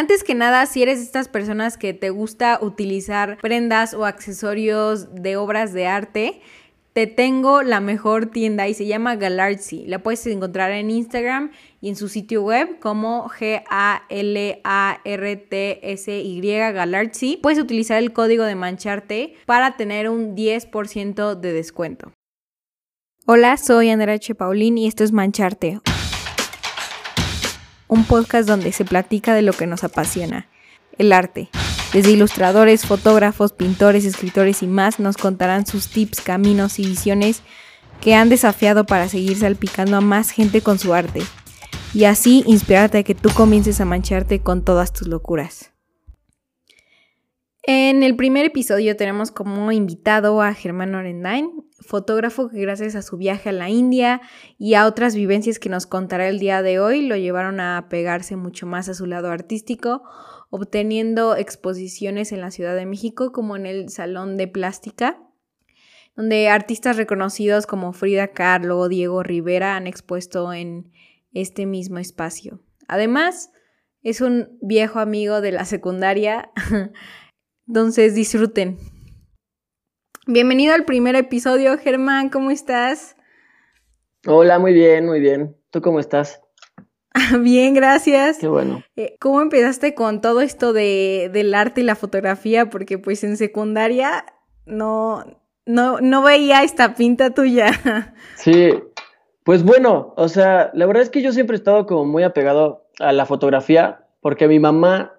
Antes que nada, si eres de estas personas que te gusta utilizar prendas o accesorios de obras de arte, te tengo la mejor tienda y se llama Galartsy. La puedes encontrar en Instagram y en su sitio web como G-A-L-A-R-T-S-Y Galartsy. Puedes utilizar el código de mancharte para tener un 10% de descuento. Hola, soy Andrea. Paulín y esto es Mancharte. Un podcast donde se platica de lo que nos apasiona, el arte. Desde ilustradores, fotógrafos, pintores, escritores y más nos contarán sus tips, caminos y visiones que han desafiado para seguir salpicando a más gente con su arte y así inspirarte a que tú comiences a mancharte con todas tus locuras. En el primer episodio tenemos como invitado a Germán Orendain, fotógrafo que gracias a su viaje a la India y a otras vivencias que nos contará el día de hoy lo llevaron a pegarse mucho más a su lado artístico, obteniendo exposiciones en la Ciudad de México como en el Salón de Plástica, donde artistas reconocidos como Frida Kahlo o Diego Rivera han expuesto en este mismo espacio. Además, es un viejo amigo de la secundaria, entonces disfruten. Bienvenido al primer episodio, Germán, ¿cómo estás? Hola, muy bien, muy bien. ¿Tú cómo estás? Bien, gracias. Qué bueno. Eh, ¿Cómo empezaste con todo esto de, del arte y la fotografía? Porque pues en secundaria no, no, no veía esta pinta tuya. Sí, pues bueno, o sea, la verdad es que yo siempre he estado como muy apegado a la fotografía, porque mi mamá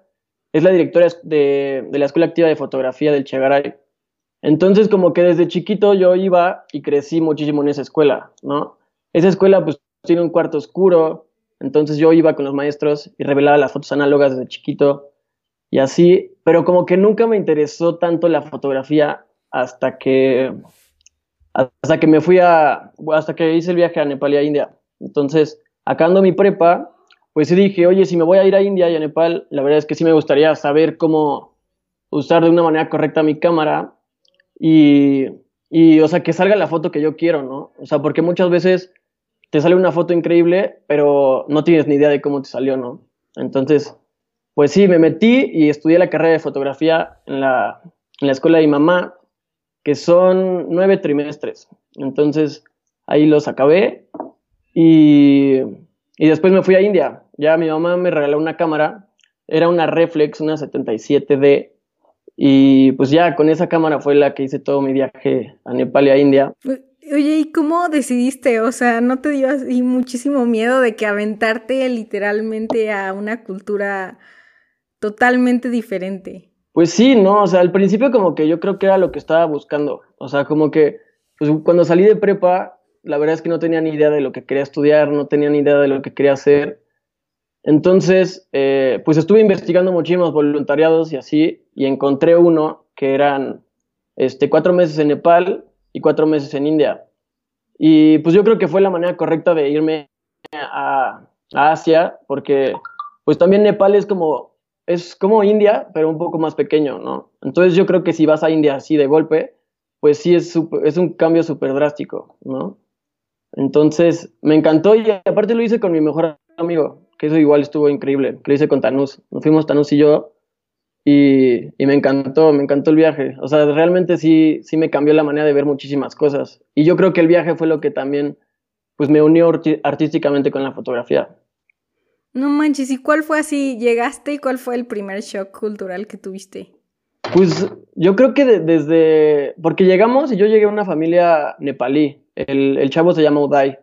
es la directora de, de la Escuela Activa de Fotografía del Chegaray. Entonces, como que desde chiquito yo iba y crecí muchísimo en esa escuela, ¿no? Esa escuela pues tiene un cuarto oscuro, entonces yo iba con los maestros y revelaba las fotos análogas desde chiquito y así, pero como que nunca me interesó tanto la fotografía hasta que hasta que me fui a hasta que hice el viaje a Nepal y a India. Entonces, acabando mi prepa, pues sí dije, "Oye, si me voy a ir a India y a Nepal, la verdad es que sí me gustaría saber cómo usar de una manera correcta mi cámara y y o sea, que salga la foto que yo quiero, ¿no? O sea, porque muchas veces te sale una foto increíble, pero no tienes ni idea de cómo te salió, ¿no? Entonces, pues sí, me metí y estudié la carrera de fotografía en la, en la escuela de mi mamá, que son nueve trimestres. Entonces, ahí los acabé y, y después me fui a India. Ya mi mamá me regaló una cámara, era una reflex, una 77D, y pues ya con esa cámara fue la que hice todo mi viaje a Nepal y a India. Pues, Oye, ¿y cómo decidiste? O sea, ¿no te dio así muchísimo miedo de que aventarte literalmente a una cultura totalmente diferente? Pues sí, no, o sea, al principio como que yo creo que era lo que estaba buscando. O sea, como que pues cuando salí de prepa, la verdad es que no tenía ni idea de lo que quería estudiar, no tenía ni idea de lo que quería hacer. Entonces, eh, pues estuve investigando muchísimos voluntariados y así, y encontré uno que eran este, cuatro meses en Nepal y cuatro meses en India. Y pues yo creo que fue la manera correcta de irme a, a, Asia, porque pues también Nepal es como, es como India, pero un poco más pequeño, ¿no? Entonces yo creo que si vas a India así de golpe, pues sí es, super, es un cambio súper drástico, ¿no? Entonces me encantó y aparte lo hice con mi mejor amigo, que eso igual estuvo increíble, que lo hice con Tanús. Nos fuimos Tanús y yo y, y, me encantó, me encantó el viaje. O sea, realmente sí, sí me cambió la manera de ver muchísimas cosas. Y yo creo que el viaje fue lo que también, pues me unió artísticamente con la fotografía. No manches, ¿y cuál fue así? ¿Llegaste y cuál fue el primer shock cultural que tuviste? Pues yo creo que de, desde, porque llegamos y yo llegué a una familia nepalí. El, el chavo se llama Uday.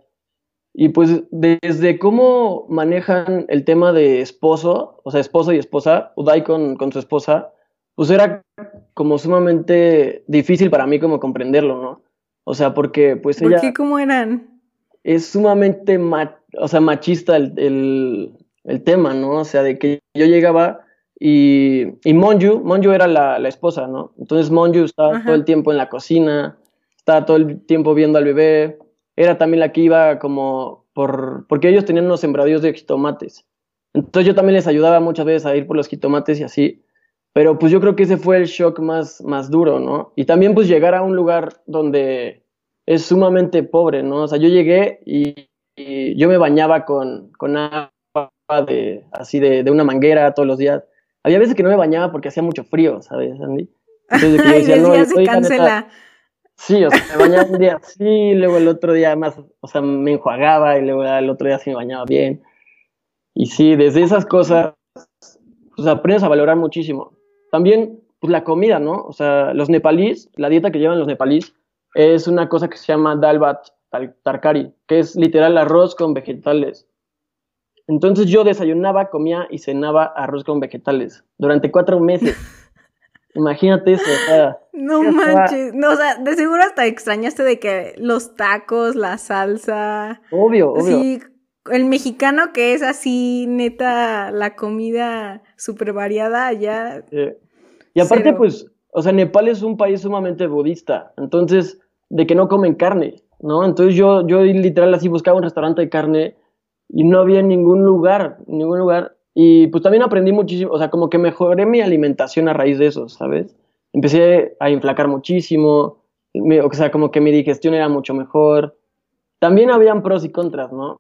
Y pues desde cómo manejan el tema de esposo, o sea, esposo y esposa, Uday con, con su esposa, pues era como sumamente difícil para mí como comprenderlo, ¿no? O sea, porque pues ¿Por ella... qué cómo eran? Es sumamente, ma o sea, machista el, el, el, tema, ¿no? O sea, de que yo llegaba y, y Monju, Monju era la, la esposa, ¿no? Entonces Monju estaba Ajá. todo el tiempo en la cocina, estaba todo el tiempo viendo al bebé, era también la que iba como por, porque ellos tenían unos sembradíos de jitomates. Entonces yo también les ayudaba muchas veces a ir por los jitomates y así. Pero pues yo creo que ese fue el shock más, más duro, ¿no? Y también pues llegar a un lugar donde es sumamente pobre, ¿no? O sea, yo llegué y, y yo me bañaba con, con agua de, así de, de, una manguera todos los días. Había veces que no me bañaba porque hacía mucho frío, ¿sabes, Andy? Entonces, que yo decía, no, se cancela. Sí, o sea, me bañaba un día así, luego el otro día más, o sea, me enjuagaba y luego el otro día sí me bañaba bien. Y sí, desde esas cosas, pues aprendes a valorar muchísimo. También, pues la comida, ¿no? O sea, los nepalíes, la dieta que llevan los nepalíes es una cosa que se llama dalbat tarkari, que es literal arroz con vegetales. Entonces yo desayunaba, comía y cenaba arroz con vegetales durante cuatro meses. Imagínate eso. O sea, no manches. No, o sea, de seguro hasta extrañaste de que los tacos, la salsa. Obvio, obvio. Sí, el mexicano que es así, neta, la comida súper variada ya. Y aparte, pues, o sea, Nepal es un país sumamente budista. Entonces, de que no comen carne, ¿no? Entonces yo, yo literal así buscaba un restaurante de carne y no había ningún lugar, ningún lugar. Y pues también aprendí muchísimo, o sea, como que mejoré mi alimentación a raíz de eso, ¿sabes? Empecé a inflacar muchísimo, o sea, como que mi digestión era mucho mejor. También habían pros y contras, ¿no?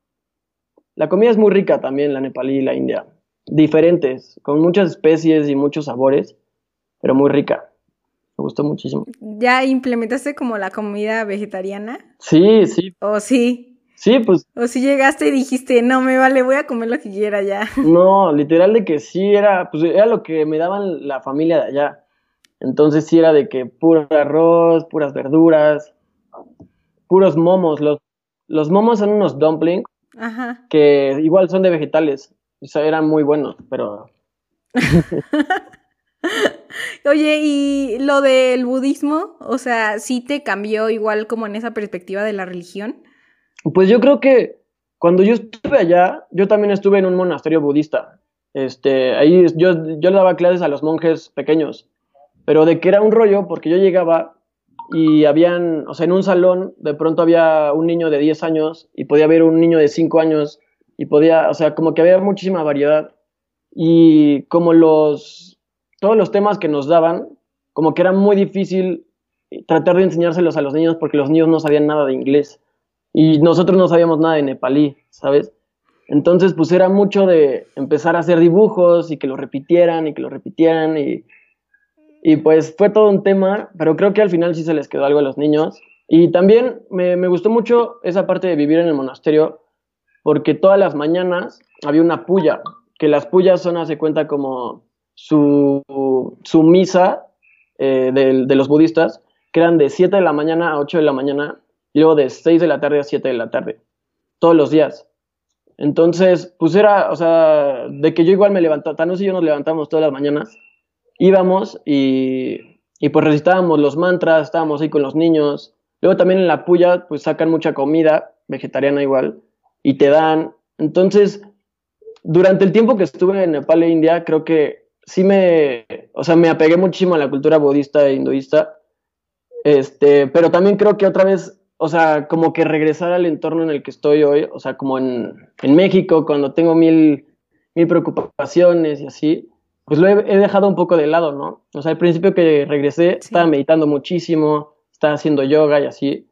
La comida es muy rica también, la nepalí y la india. Diferentes, con muchas especies y muchos sabores, pero muy rica. Me gustó muchísimo. ¿Ya implementaste como la comida vegetariana? Sí, sí. ¿O sí? Sí, pues. O si llegaste y dijiste, no me vale, voy a comer lo que quiera ya. No, literal de que sí era, pues era lo que me daban la familia de allá. Entonces sí era de que puro arroz, puras verduras, puros momos. Los, los momos son unos dumplings Ajá. que igual son de vegetales. O sea, eran muy buenos, pero. Oye, ¿y lo del budismo? O sea, ¿sí te cambió igual como en esa perspectiva de la religión? Pues yo creo que cuando yo estuve allá, yo también estuve en un monasterio budista. Este, ahí yo, yo daba clases a los monjes pequeños, pero de que era un rollo, porque yo llegaba y habían, o sea, en un salón de pronto había un niño de 10 años y podía haber un niño de 5 años y podía, o sea, como que había muchísima variedad y como los, todos los temas que nos daban, como que era muy difícil tratar de enseñárselos a los niños porque los niños no sabían nada de inglés. Y nosotros no sabíamos nada de nepalí, ¿sabes? Entonces, pues era mucho de empezar a hacer dibujos y que lo repitieran y que lo repitieran y, y pues fue todo un tema, pero creo que al final sí se les quedó algo a los niños. Y también me, me gustó mucho esa parte de vivir en el monasterio porque todas las mañanas había una puya, que las puyas son, hace cuenta, como su, su misa eh, de, de los budistas, que eran de 7 de la mañana a 8 de la mañana y luego de 6 de la tarde a 7 de la tarde, todos los días. Entonces, pues era, o sea, de que yo igual me levantaba, Thanos y yo nos levantamos todas las mañanas, íbamos y, y pues recitábamos los mantras, estábamos ahí con los niños. Luego también en la puya, pues sacan mucha comida, vegetariana igual, y te dan. Entonces, durante el tiempo que estuve en Nepal e India, creo que sí me, o sea, me apegué muchísimo a la cultura budista e hinduista. Este, pero también creo que otra vez o sea, como que regresar al entorno en el que estoy hoy, o sea, como en, México, cuando tengo mil, mil preocupaciones y así, pues lo he, dejado un poco de lado, ¿no? O sea, al principio que regresé estaba meditando muchísimo, estaba haciendo yoga y así,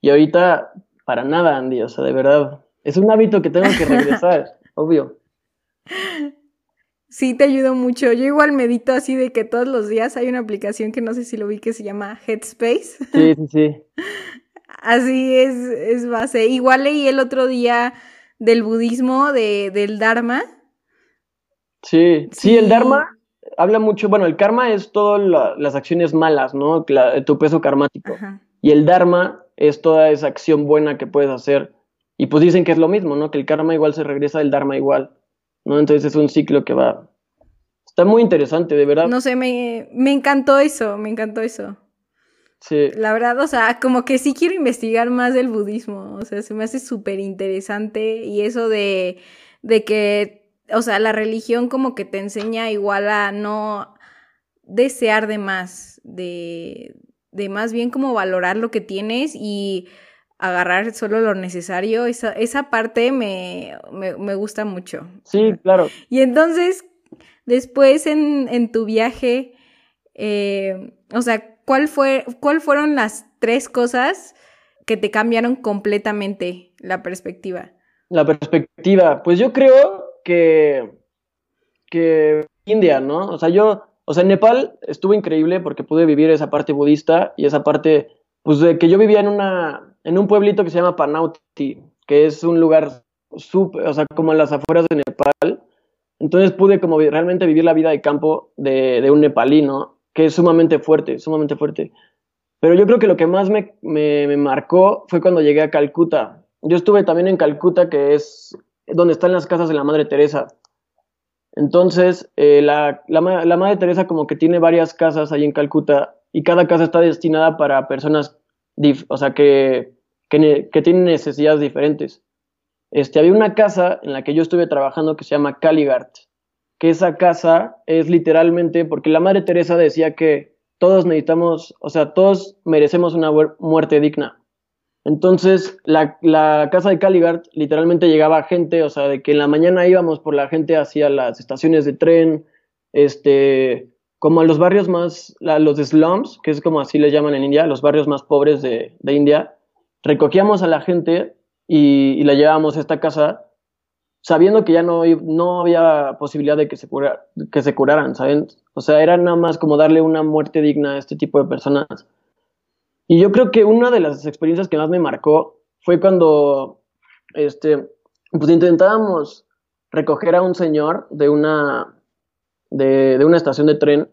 y ahorita para nada, Andy, o sea, de verdad, es un hábito que tengo que regresar, obvio. Sí, te ayudo mucho. Yo igual medito así de que todos los días hay una aplicación que no sé si lo vi que se llama Headspace. Sí, sí, sí. Así es, es base. Igual leí el otro día del budismo, de, del Dharma. Sí, sí, el Dharma habla mucho, bueno, el karma es todas las acciones malas, ¿no? tu peso karmático. Y el Dharma es toda esa acción buena que puedes hacer. Y pues dicen que es lo mismo, ¿no? Que el karma igual se regresa del Dharma igual, ¿no? Entonces es un ciclo que va... Está muy interesante, de verdad. No sé, me, me encantó eso, me encantó eso. Sí. La verdad, o sea, como que sí quiero investigar más del budismo, o sea, se me hace súper interesante y eso de, de que, o sea, la religión como que te enseña igual a no desear de más, de, de más bien como valorar lo que tienes y agarrar solo lo necesario, esa, esa parte me, me, me gusta mucho. Sí, claro. Y entonces, después en, en tu viaje, eh, o sea, ¿cuál, fue, ¿cuál fueron las tres cosas que te cambiaron completamente la perspectiva? La perspectiva, pues yo creo que, que India, ¿no? O sea, yo, o sea, en Nepal estuvo increíble porque pude vivir esa parte budista y esa parte, pues, de que yo vivía en una, en un pueblito que se llama Panauti, que es un lugar súper, o sea, como en las afueras de Nepal. Entonces pude como realmente vivir la vida de campo de, de un nepalí, ¿no? Que es sumamente fuerte, sumamente fuerte. Pero yo creo que lo que más me, me, me marcó fue cuando llegué a Calcuta. Yo estuve también en Calcuta, que es donde están las casas de la Madre Teresa. Entonces, eh, la, la, Madre Teresa como que tiene varias casas ahí en Calcuta y cada casa está destinada para personas, o sea, que, que, que, tienen necesidades diferentes. Este, había una casa en la que yo estuve trabajando que se llama Caligart, que esa casa es literalmente, porque la Madre Teresa decía que todos necesitamos, o sea, todos merecemos una muerte digna. Entonces, la, la, casa de Caligart literalmente llegaba gente, o sea, de que en la mañana íbamos por la gente hacia las estaciones de tren, este, como a los barrios más, la, los slums, que es como así les llaman en India, los barrios más pobres de, de India, recogíamos a la gente y, la llevábamos a esta casa sabiendo que ya no, no había posibilidad de que se, cura, que se curaran, ¿saben? O sea, era nada más como darle una muerte digna a este tipo de personas. Y yo creo que una de las experiencias que más me marcó fue cuando este, pues intentábamos recoger a un señor de una, de, de, una estación de tren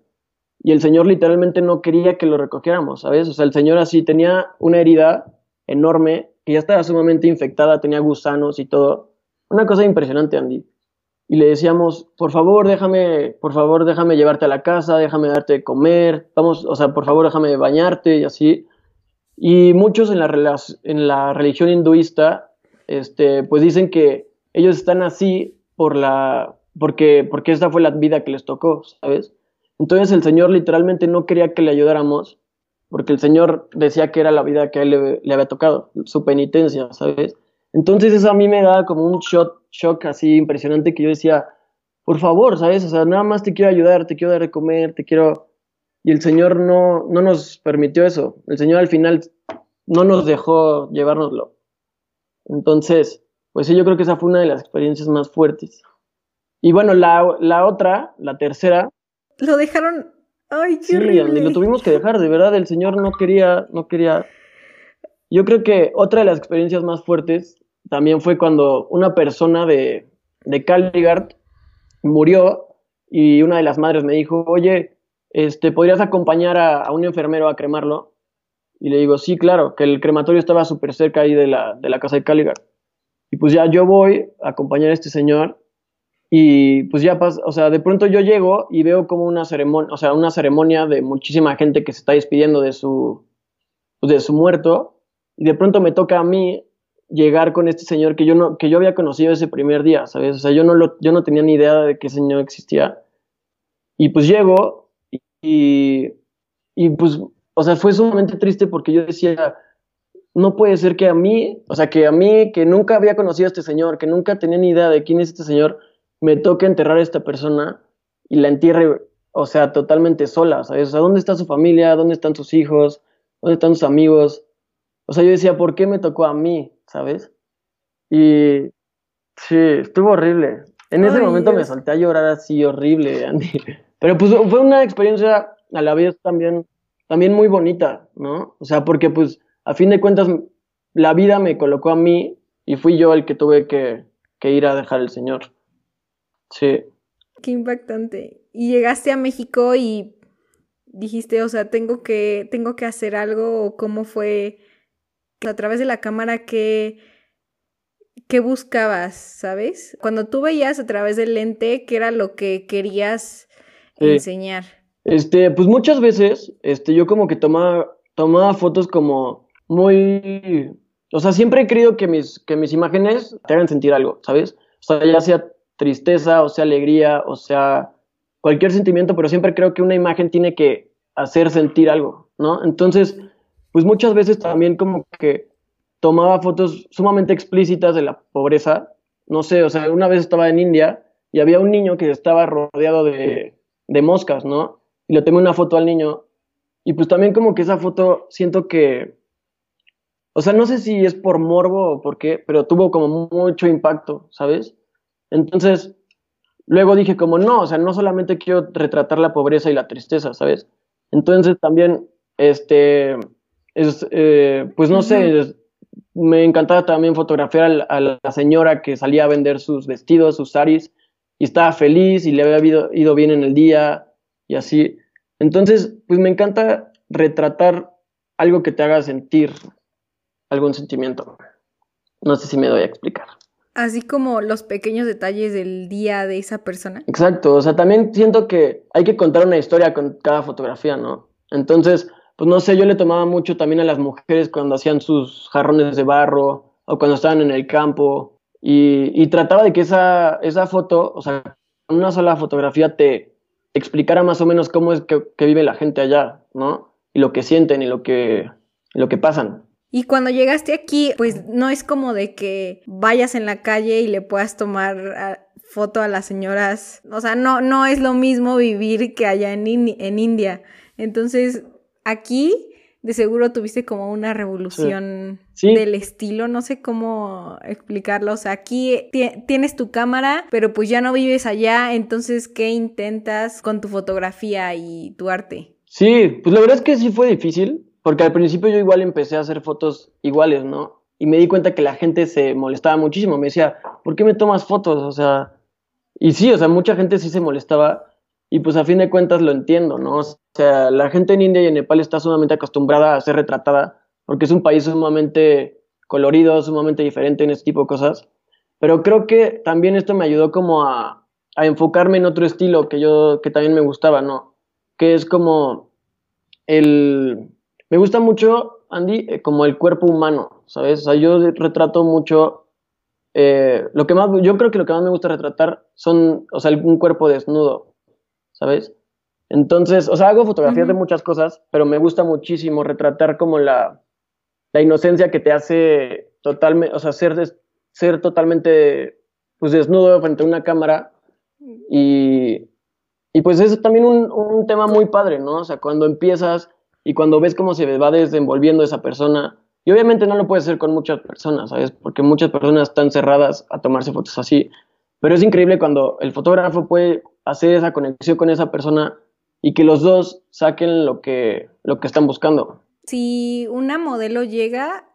y el señor literalmente no quería que lo recogiéramos, ¿sabes? O sea, el señor así tenía una herida enorme que ya estaba sumamente infectada, tenía gusanos y todo. Una cosa impresionante, Andy. Y le decíamos, por favor, déjame, por favor, déjame llevarte a la casa, déjame darte de comer, vamos, o sea, por favor, déjame bañarte y así. Y muchos en la, religión hinduista, este, pues dicen que ellos están así por la, porque, porque esta fue la vida que les tocó, ¿sabes? Entonces el Señor literalmente no quería que le ayudáramos, porque el Señor decía que era la vida que a él le, le había tocado, su penitencia, ¿sabes? Entonces eso a mí me da como un shock, shock así impresionante que yo decía, por favor, ¿sabes? O sea, nada más te quiero ayudar, te quiero dar de comer, te quiero... Y el Señor no, no nos permitió eso. El Señor al final no nos dejó llevárnoslo. Entonces, pues sí, yo creo que esa fue una de las experiencias más fuertes. Y bueno, la, la otra, la tercera. Lo dejaron. Ay, qué sí, horrible. lo tuvimos que dejar, de verdad, el Señor no quería, no quería. Yo creo que otra de las experiencias más fuertes también fue cuando una persona de, de Caligart murió y una de las madres me dijo, oye, este, ¿podrías acompañar a, a un enfermero a cremarlo? Y le digo, sí, claro, que el crematorio estaba súper cerca ahí de la, de la casa de Caligart. Y pues ya yo voy a acompañar a este señor y pues ya pasa, o sea, de pronto yo llego y veo como una ceremonia, o sea, una ceremonia de muchísima gente que se está despidiendo de su, pues de su muerto y de pronto me toca a mí llegar con este señor que yo no que yo había conocido ese primer día, ¿sabes? O sea, yo no lo, yo no tenía ni idea de que ese señor existía. Y pues llego y, y pues, o sea, fue sumamente triste porque yo decía, no puede ser que a mí, o sea, que a mí que nunca había conocido a este señor, que nunca tenía ni idea de quién es este señor, me toque enterrar a esta persona y la entierre, o sea, totalmente sola, ¿sabes? O sea, ¿dónde está su familia? ¿Dónde están sus hijos? ¿Dónde están sus amigos? O sea, yo decía, ¿por qué me tocó a mí? ¿Sabes? Y sí, estuvo horrible. En ese Ay, momento me solté a llorar así horrible, Andy. Pero pues fue una experiencia a la vez también, también muy bonita, ¿no? O sea, porque pues a fin de cuentas la vida me colocó a mí y fui yo el que tuve que, que ir a dejar al Señor. Sí. Qué impactante. Y llegaste a México y dijiste, o sea, tengo que, tengo que hacer algo, o cómo fue a través de la cámara que, ¿qué buscabas, sabes? Cuando tú veías a través del lente, ¿qué era lo que querías Sí. enseñar? Este, pues muchas veces, este, yo como que tomaba, tomaba fotos como muy, o sea, siempre he querido que mis, que mis imágenes te hagan sentir algo, ¿sabes? O sea, ya sea tristeza, o sea alegría, o sea cualquier sentimiento, pero siempre creo que una imagen tiene que hacer sentir algo, ¿no? Entonces, pues muchas veces también como que tomaba fotos sumamente explícitas de la pobreza, no sé, o sea, una vez estaba en India y había un niño que estaba rodeado de, de moscas, ¿no? Y le tomé una foto al niño y pues también como que esa foto siento que, o sea, no sé si es por morbo o por qué, pero tuvo como mucho impacto, ¿sabes? Entonces, luego dije como no, o sea, no solamente quiero retratar la pobreza y la tristeza, ¿sabes? Entonces también, este, es, eh, pues no sé, me encantaba también fotografiar a la, señora que salía a vender sus vestidos, sus saris, y estaba feliz y le había ido, bien en el día y así. Entonces, pues me encanta retratar algo que te haga sentir algún sentimiento. No sé si me doy a explicar. Así como los pequeños detalles del día de esa persona. Exacto, o sea, también siento que hay que contar una historia con cada fotografía, ¿no? Entonces, pues no sé, yo le tomaba mucho también a las mujeres cuando hacían sus jarrones de barro o cuando estaban en el campo y, trataba de que esa, esa foto, o sea, una sola fotografía te explicara más o menos cómo es que, vive la gente allá, ¿no? Y lo que sienten y lo que, lo que pasan. Y cuando llegaste aquí, pues no es como de que vayas en la calle y le puedas tomar ah, foto a las señoras. O sea, no, no es lo mismo vivir que allá en, en India. Entonces, aquí de seguro tuviste como una revolución del estilo, no sé cómo explicarlo, o sea, aquí tienes tu cámara, pero pues ya no vives allá, entonces, ¿qué intentas con tu fotografía y tu arte? Sí, pues la verdad es que sí fue difícil, porque al principio yo igual empecé a hacer fotos iguales, ¿no? Y me di cuenta que la gente se molestaba muchísimo, me decía, ¿por qué me tomas fotos? O sea, y sí, o sea, mucha gente sí se molestaba, y pues a fin de cuentas lo entiendo, ¿no? O sea, la gente en India y en Nepal está sumamente acostumbrada a ser retratada porque es un país sumamente colorido, sumamente diferente en este tipo de cosas. Pero creo que también esto me ayudó como a, enfocarme en otro estilo que yo, que también me gustaba, ¿no? Que es como el... Me gusta mucho, Andy, eh, como el cuerpo humano, ¿sabes? O sea, yo retrato mucho... Eh, lo que más, yo creo que lo que más me gusta retratar son, o sea, un cuerpo desnudo, ¿sabes? Entonces, o sea, hago fotografías de muchas cosas, pero me gusta muchísimo retratar como la, la inocencia que te hace totalmente, o sea, ser, ser totalmente pues desnudo frente a una cámara y, y pues es también un, un, tema muy padre, ¿no? O sea, cuando empiezas y cuando ves cómo se va desenvolviendo esa persona, y obviamente no lo puedes hacer con muchas personas, ¿sabes? Porque muchas personas están cerradas a tomarse fotos así, pero es increíble cuando el fotógrafo puede hacer esa conexión con esa persona y que los dos saquen lo que, lo que están buscando. Si una modelo llega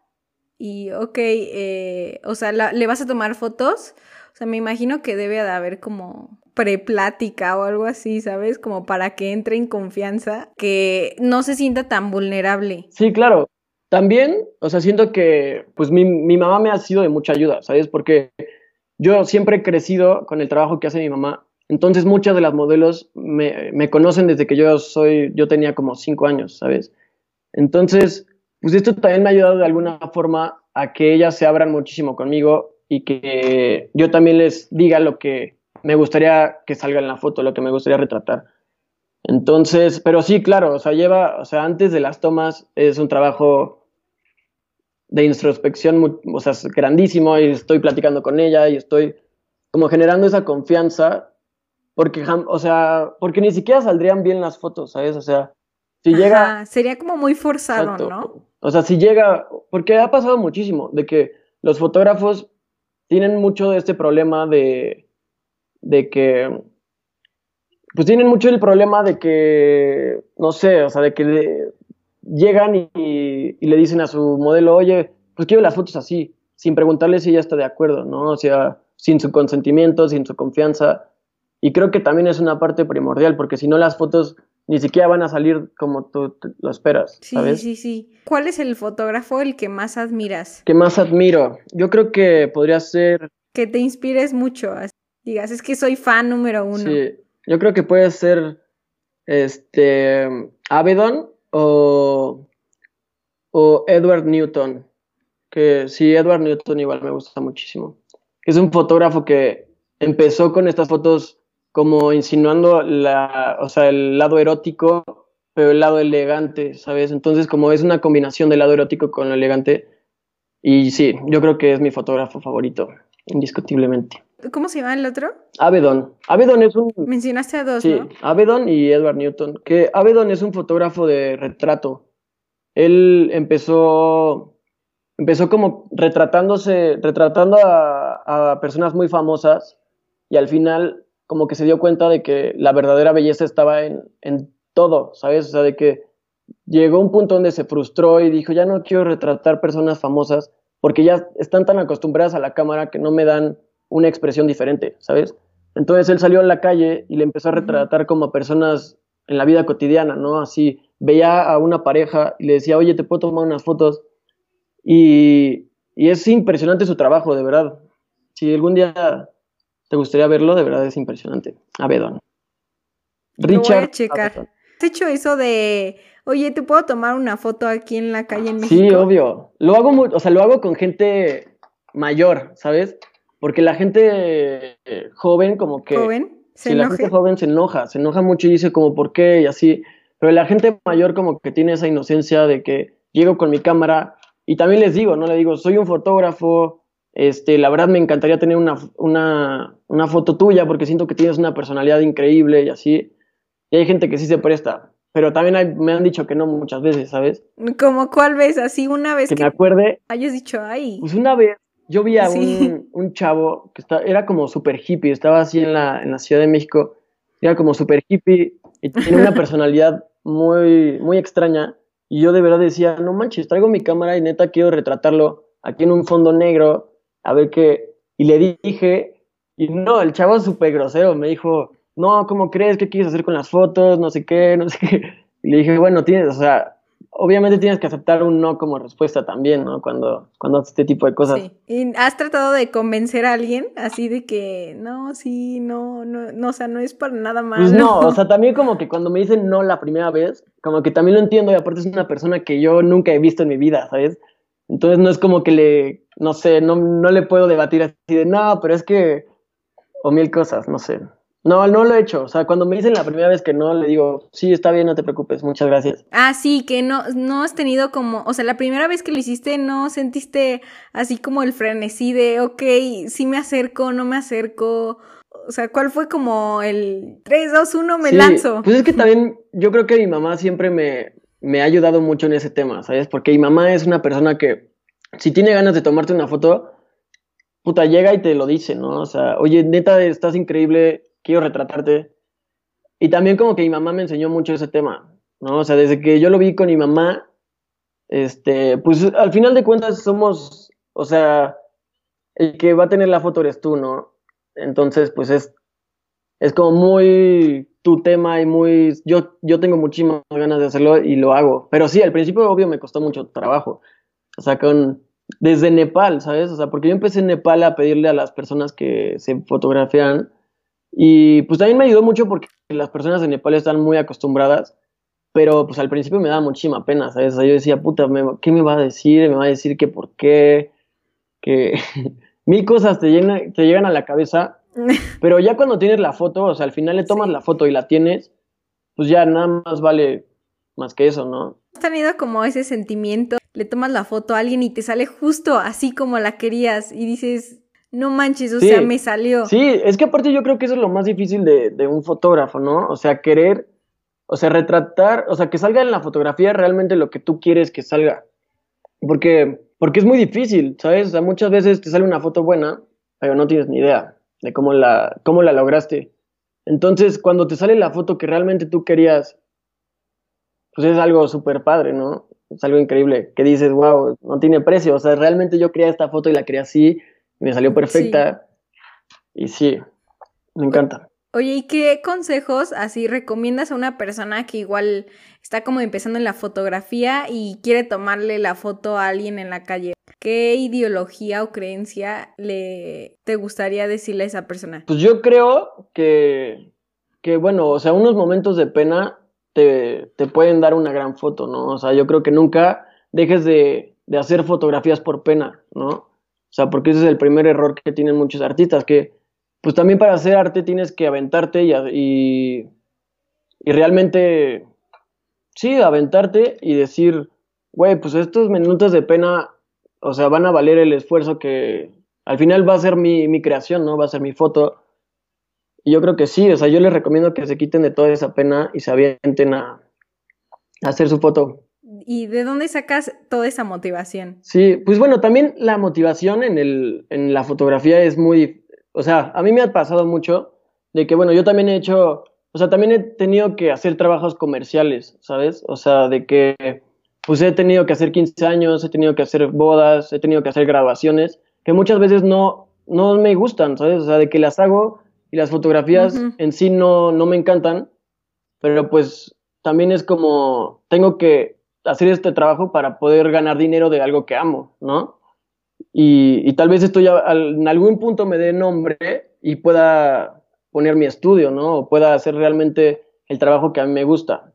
y, ok, eh, o sea, ¿le vas a tomar fotos? O sea, me imagino que debe de haber como preplática o algo así, ¿sabes? Como para que entre en confianza, que no se sienta tan vulnerable. Sí, claro. También, o sea, siento que, pues mi, mi mamá me ha sido de mucha ayuda, ¿sabes? Porque yo siempre he crecido con el trabajo que hace mi mamá entonces muchas de las modelos me, conocen desde que yo soy, yo tenía como cinco años, ¿sabes? Entonces, pues esto también me ha ayudado de alguna forma a que ellas se abran muchísimo conmigo y que yo también les diga lo que me gustaría que salga en la foto, lo que me gustaría retratar. Entonces, pero sí, claro, o sea, lleva, o sea, antes de las tomas es un trabajo de introspección, o sea, grandísimo y estoy platicando con ella y estoy como generando esa confianza porque, o sea, porque ni siquiera saldrían bien las fotos, ¿sabes? O sea, si llega... Sería como muy forzado, ¿no? O sea, si llega, porque ha pasado muchísimo, de que los fotógrafos tienen mucho de este problema de, de que, pues tienen mucho el problema de que, no sé, o sea, de que llegan y, y, le dicen a su modelo, oye, pues quiero las fotos así, sin preguntarle si ella está de acuerdo, ¿no? O sea, sin su consentimiento, sin su confianza. Y creo que también es una parte primordial, porque si no las fotos ni siquiera van a salir como tú lo esperas. Sí, sí, sí. ¿Cuál es el fotógrafo el que más admiras? Que más admiro. Yo creo que podría ser. Que te inspires mucho. Digas, es que soy fan número uno. Sí. Yo creo que puede ser este Avedon o, o Edward Newton. Que sí, Edward Newton igual me gusta muchísimo. Es un fotógrafo que empezó con estas fotos como insinuando la, o sea, el lado erótico, pero el lado elegante, ¿sabes? Entonces, como es una combinación del lado erótico con lo elegante, y sí, yo creo que es mi fotógrafo favorito, indiscutiblemente. ¿Cómo se llama el otro? Avedon. Avedon es un... Mencionaste a dos, Sí, Avedon y Edward Newton. Que Avedon es un fotógrafo de retrato. Él empezó, empezó como retratándose, retratando a, a personas muy famosas y al final como que se dio cuenta de que la verdadera belleza estaba en, en todo, ¿sabes? O sea, de que llegó un punto donde se frustró y dijo, ya no quiero retratar personas famosas porque ya están tan acostumbradas a la cámara que no me dan una expresión diferente, ¿sabes? Entonces él salió a la calle y le empezó a retratar como a personas en la vida cotidiana, ¿no? Así veía a una pareja y le decía, oye, ¿te puedo tomar unas fotos? Y, y es impresionante su trabajo, de verdad. Si algún día te gustaría verlo, de verdad es impresionante. Avedon. Richard. Lo voy checar. ¿Has hecho eso de, oye, ¿te puedo tomar una foto aquí en la calle en México? Sí, obvio. Lo hago, o sea, lo hago con gente mayor, ¿sabes? Porque la gente eh, joven como que... ¿Joven? ¿Se la gente joven se enoja, se enoja mucho y dice como por qué y así. Pero la gente mayor como que tiene esa inocencia de que llego con mi cámara y también les digo, ¿no? Le digo, soy un fotógrafo, este, la verdad me encantaría tener una, una, una foto tuya porque siento que tienes una personalidad increíble y así. Y hay gente que sí se presta, pero también me han dicho que no muchas veces, ¿sabes? ¿Como cuál vez? Así una vez que, que me acuerde. Hayas dicho, ay. Pues una vez yo vi a un, un, chavo que está, era como súper hippie, estaba así en la, en la Ciudad de México, era como súper hippie y tiene una personalidad muy, muy extraña. Y yo de verdad decía, no manches, traigo mi cámara y neta quiero retratarlo aquí en un fondo negro, a ver qué. Y le dije, y no, el chavo súper grosero, me dijo, no, ¿cómo crees? ¿Qué quieres hacer con las fotos? No sé qué, no sé qué. Y le dije, bueno, tienes, o sea, obviamente tienes que aceptar un no como respuesta también, ¿no? Cuando, cuando haces este tipo de cosas. Sí. ¿Y has tratado de convencer a alguien así de que no, sí, no, no, no o sea, no es para nada más? Pues no, o sea, también como que cuando me dicen no la primera vez, como que también lo entiendo y aparte es una persona que yo nunca he visto en mi vida, ¿sabes? Entonces no es como que le, no sé, no, no le puedo debatir así de, no, pero es que, o mil cosas, no sé. No, no lo he hecho. O sea, cuando me dicen la primera vez que no, le digo, sí, está bien, no te preocupes, muchas gracias. Ah, sí, que no, no has tenido como, o sea, la primera vez que lo hiciste, no sentiste así como el frenesí de, ok, sí me acerco, no me acerco. O sea, ¿cuál fue como el 3, 2, 1, me lanzo? Pues es que también yo creo que mi mamá siempre me, me ha ayudado mucho en ese tema, ¿sabes? Porque mi mamá es una persona que, si tiene ganas de tomarte una foto, puta, llega y te lo dice, ¿no? O sea, oye, neta, estás increíble, quiero retratarte. Y también como que mi mamá me enseñó mucho ese tema, ¿no? O sea, desde que yo lo vi con mi mamá, este, pues al final de cuentas somos, o sea, el que va a tener la foto eres tú, ¿no? Entonces, pues es, es como muy tu tema y muy, yo, yo tengo muchísimas ganas de hacerlo y lo hago. Pero sí, al principio, obvio, me costó mucho trabajo. O sea, desde Nepal, ¿sabes? O sea, porque yo empecé en Nepal a pedirle a las personas que se fotografían y pues también me ayudó mucho porque las personas de Nepal están muy acostumbradas, pero pues al principio me daba muchísima pena, ¿sabes? Yo decía, puta, ¿qué me va a decir? ¿Me va a decir que por qué? Que mil cosas te, te llegan a la cabeza, pero ya cuando tienes la foto, o sea, al final le tomas la foto y la tienes, pues ya nada más vale más que eso, ¿no? ¿Has tenido como ese sentimiento? Le tomas la foto a alguien y te sale justo así como la querías y dices, no manches, o sea, me salió. Sí, es que aparte yo creo que eso es lo más difícil de, de, un fotógrafo, ¿no? O sea, querer, o sea, retratar, o sea, que salga en la fotografía realmente lo que tú quieres que salga. Porque, porque es muy difícil, ¿sabes? O sea, muchas veces te sale una foto buena, pero no tienes ni idea de cómo la, cómo la lograste. Entonces, cuando te sale la foto que realmente tú querías, pues es algo súper padre, ¿no? Es algo increíble, que dices, wow, no tiene precio, o sea, realmente yo quería esta foto y la quería así, me salió perfecta. Y sí, me encanta. Oye, ¿y qué consejos así recomiendas a una persona que igual está como empezando en la fotografía y quiere tomarle la foto a alguien en la calle? ¿Qué ideología o creencia le te gustaría decirle a esa persona? Pues yo creo que, que bueno, o sea, unos momentos de pena te, te pueden dar una gran foto, ¿no? O sea, yo creo que nunca dejes de, de hacer fotografías por pena, ¿no? O sea, porque ese es el primer error que tienen muchos artistas, que pues también para hacer arte tienes que aventarte y, y, y realmente, sí, aventarte y decir, güey, pues estos minutos de pena, o sea, van a valer el esfuerzo que al final va a ser mi, mi creación, ¿no? Va a ser mi foto. Y yo creo que sí, o sea, yo les recomiendo que se quiten de toda esa pena y se avienten a, a hacer su foto. ¿Y de dónde sacas toda esa motivación? Sí, pues bueno, también la motivación en, el, en la fotografía es muy, o sea, a mí me ha pasado mucho de que, bueno, yo también he hecho, o sea, también he tenido que hacer trabajos comerciales, ¿sabes? O sea, de que, pues he tenido que hacer 15 años, he tenido que hacer bodas, he tenido que hacer graduaciones, que muchas veces no, no me gustan, ¿sabes? O sea, de que las hago y las fotografías en sí no, no me encantan, pero pues también es como, tengo que hacer este trabajo para poder ganar dinero de algo que amo, ¿no? Y, tal vez esto ya en algún punto me dé nombre y pueda poner mi estudio, ¿no? O pueda hacer realmente el trabajo que a mí me gusta.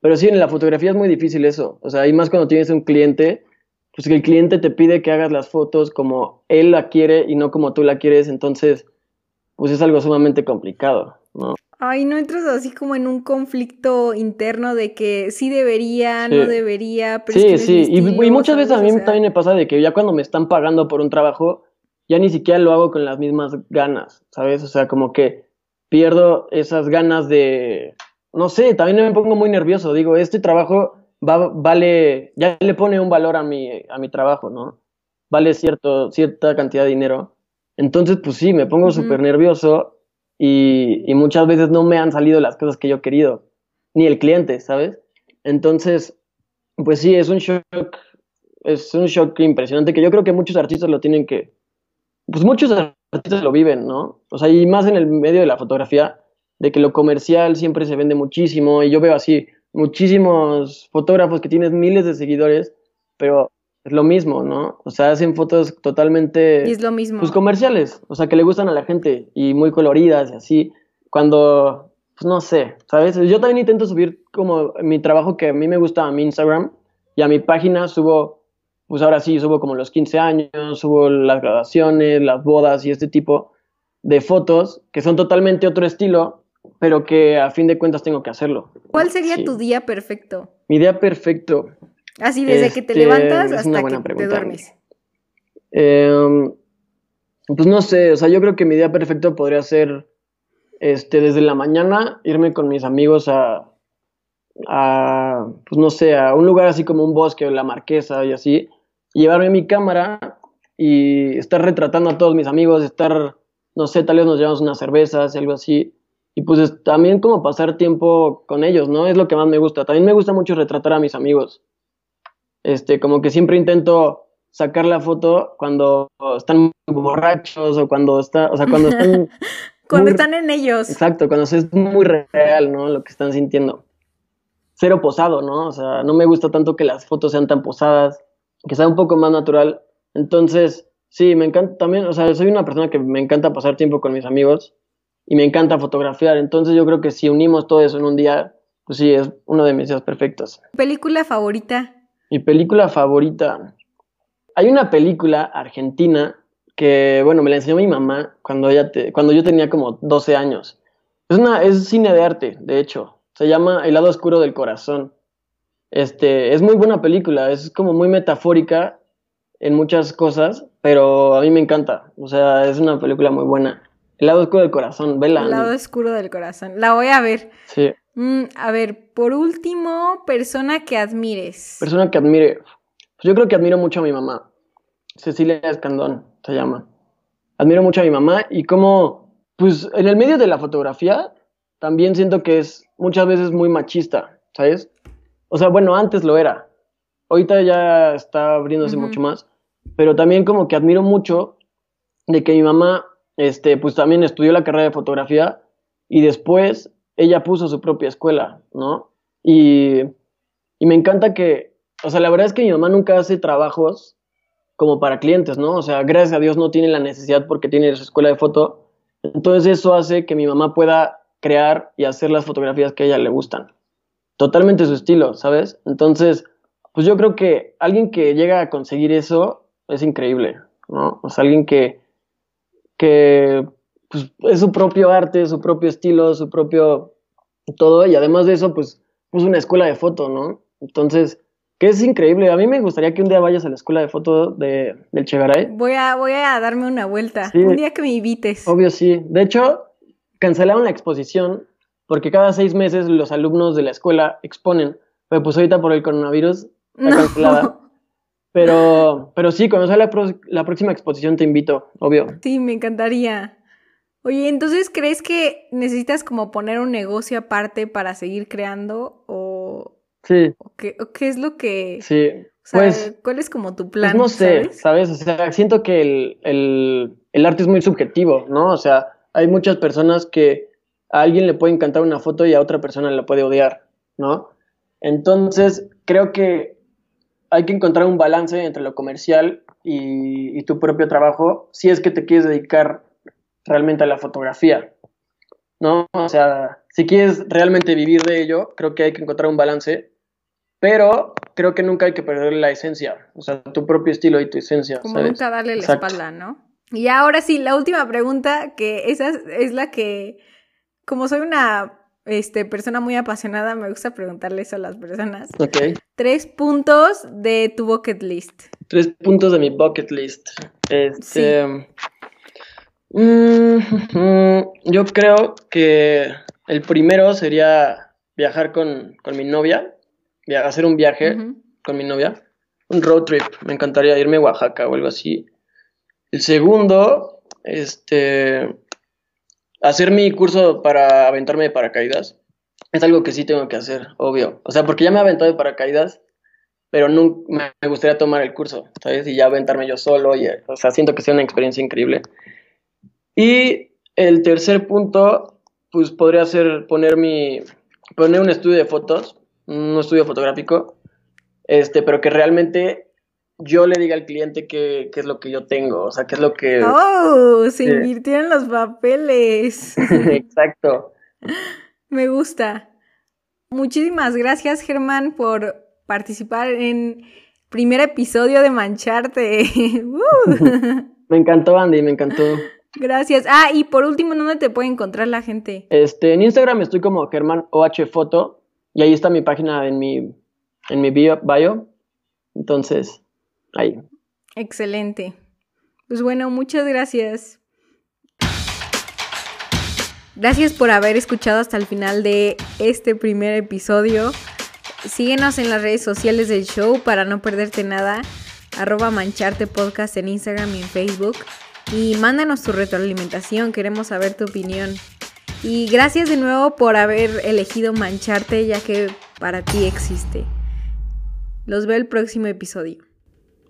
Pero sí, en la fotografía es muy difícil eso. O sea, y más cuando tienes un cliente, pues que el cliente te pide que hagas las fotos como él la quiere y no como tú la quieres, entonces, pues es algo sumamente complicado, ¿no? Ay, ¿no entras así como en un conflicto interno de que sí debería, no debería? Pero sí, sí, y, muchas veces a mí también me pasa de que ya cuando me están pagando por un trabajo, ya ni siquiera lo hago con las mismas ganas, ¿sabes? O sea, como que pierdo esas ganas de, no sé, también me pongo muy nervioso, digo, este trabajo va, vale, ya le pone un valor a mi, a mi trabajo, ¿no? Vale cierto, cierta cantidad de dinero. Entonces, pues sí, me pongo súper nervioso y, muchas veces no me han salido las cosas que yo he querido, ni el cliente, ¿sabes? Entonces, pues sí, es un shock, es un shock impresionante que yo creo que muchos artistas lo tienen que, pues muchos artistas lo viven, ¿no? O sea, y más en el medio de la fotografía, de que lo comercial siempre se vende muchísimo y yo veo así muchísimos fotógrafos que tienen miles de seguidores, pero es lo mismo, ¿no? O sea, hacen fotos totalmente... Y es lo mismo. Pues comerciales, o sea, que le gustan a la gente y muy coloridas y así. Cuando, pues no sé, ¿sabes? Yo también intento subir como mi trabajo que a mí me gusta a mi Instagram y a mi página subo, pues ahora sí, subo como los 15 años, subo las graduaciones, las bodas y este tipo de fotos que son totalmente otro estilo, pero que a fin de cuentas tengo que hacerlo. ¿Cuál sería tu día perfecto? Mi día perfecto. Así desde que te este, levantas hasta que te duermes. Em, pues no sé, o sea, yo creo que mi día perfecto podría ser este, desde la mañana irme con mis amigos a, a, pues no sé, a un lugar así como un bosque o la marquesa y así, llevarme mi cámara y estar retratando a todos mis amigos, estar, no sé, tal vez nos llevamos unas cervezas, algo así, y pues también como pasar tiempo con ellos, ¿no? Es lo que más me gusta. También me gusta mucho retratar a mis amigos este, como que siempre intento sacar la foto cuando están borrachos o cuando está, o sea, cuando están cuando están en ellos. Exacto, cuando es muy real, ¿no? Lo que están sintiendo. Cero posado, ¿no? O sea, no me gusta tanto que las fotos sean tan posadas, que sea un poco más natural. Entonces, sí, me encanta también, o sea, soy una persona que me encanta pasar tiempo con mis amigos y me encanta fotografiar. Entonces, yo creo que si unimos todo eso en un día, pues sí, es uno de mis días perfectos. ¿Película favorita? Mi película favorita. Hay una película argentina que, bueno, me la enseñó mi mamá cuando, ella te, cuando yo tenía como 12 años. Es, una, es cine de arte, de hecho. Se llama El lado oscuro del corazón. Este, es muy buena película, es como muy metafórica en muchas cosas, pero a mí me encanta. O sea, es una película muy buena. El lado oscuro del corazón, vela. El lado oscuro del corazón. La voy a ver. Sí. Mm, a ver, por último, persona que admires. Persona que admire. Pues yo creo que admiro mucho a mi mamá. Cecilia Escandón se llama. Admiro mucho a mi mamá y como, pues en el medio de la fotografía, también siento que es muchas veces muy machista, ¿sabes? O sea, bueno, antes lo era. Ahorita ya está abriéndose mucho más. Pero también como que admiro mucho de que mi mamá, este, pues también estudió la carrera de fotografía y después ella puso su propia escuela, ¿no? Y, y me encanta que, o sea, la verdad es que mi mamá nunca hace trabajos como para clientes, ¿no? O sea, gracias a Dios no tiene la necesidad porque tiene su escuela de foto. Entonces eso hace que mi mamá pueda crear y hacer las fotografías que a ella le gustan. Totalmente su estilo, ¿sabes? Entonces, pues yo creo que alguien que llega a conseguir eso es increíble, ¿no? O sea, alguien que, que pues, es su propio arte, su propio estilo, su propio todo, y además de eso, pues puso una escuela de foto, ¿no? Entonces, que es increíble. A mí me gustaría que un día vayas a la escuela de foto de, del Chegaray. Voy a, voy a darme una vuelta. Un día que me invites. Obvio, sí. De hecho, cancelaron la exposición porque cada seis meses los alumnos de la escuela exponen. Pero pues ahorita por el coronavirus está cancelada. Pero, pero sí, cuando sea la, la próxima exposición te invito, obvio. Sí, me encantaría. Oye, entonces, ¿crees que necesitas como poner un negocio aparte para seguir creando? ¿O, Sí, o qué, o qué es lo que... sí. O sea, Pues, ¿cuál es como tu pues plan? no sé, ¿sabes? ¿sabes? O sea, siento que el, el, el arte es muy subjetivo, ¿no? O sea, hay muchas personas que a alguien le puede encantar una foto y a otra persona la puede odiar, ¿no? Entonces, creo que hay que encontrar un balance entre lo comercial y, y tu propio trabajo si es que te quieres dedicar realmente a la fotografía, ¿no? O sea, si quieres realmente vivir de ello, creo que hay que encontrar un balance, pero creo que nunca hay que perder la esencia, o sea, tu propio estilo y tu esencia, Como ¿sabes? nunca darle la Exacto. espalda, ¿no? Y ahora sí, la última pregunta, que esa es, la que, como soy una este, persona muy apasionada, me gusta preguntarle eso a las personas. Ok. Tres puntos de tu bucket list. Tres puntos de mi bucket list. Este. mm, yo creo que el primero sería viajar con, con mi novia. via- hacer un viaje con mi novia. Un road trip. Me encantaría irme a Oaxaca o algo así. El segundo, este. Hacer mi curso para aventarme de paracaídas. Es algo que sí tengo que hacer, obvio. O sea, porque ya me he aventado de paracaídas pero nunca me me gustaría tomar el curso, ¿sabes? Y ya aventarme yo solo, y, o sea, siento que sea una experiencia increíble. Y el tercer punto, pues podría ser poner mi, poner un estudio de fotos, un estudio fotográfico, este, pero que realmente yo le diga al cliente qué, qué es lo que yo tengo, o sea, qué es lo que... ¡Oh! Se invirtieron los papeles. Exacto. Me gusta. Muchísimas gracias, Germán, por participar en primer episodio de Mancharte. ¡Uh! Me encantó, Andy, me encantó. Gracias. Ah, y por último, ¿dónde te puede encontrar la gente? Este, en Instagram estoy como Germán OH Foto y ahí está mi página en mi, en mi bio, bio. Entonces, ahí. Excelente. Pues bueno, muchas gracias. Gracias por haber escuchado hasta el final de este primer episodio. Síguenos en las redes sociales del show para no perderte nada. Arroba Mancharte Podcast en Instagram y en Facebook. Y mándanos tu retroalimentación, queremos saber tu opinión. Y gracias de nuevo por haber elegido Mancharte ya que para ti existe. Los veo el próximo episodio.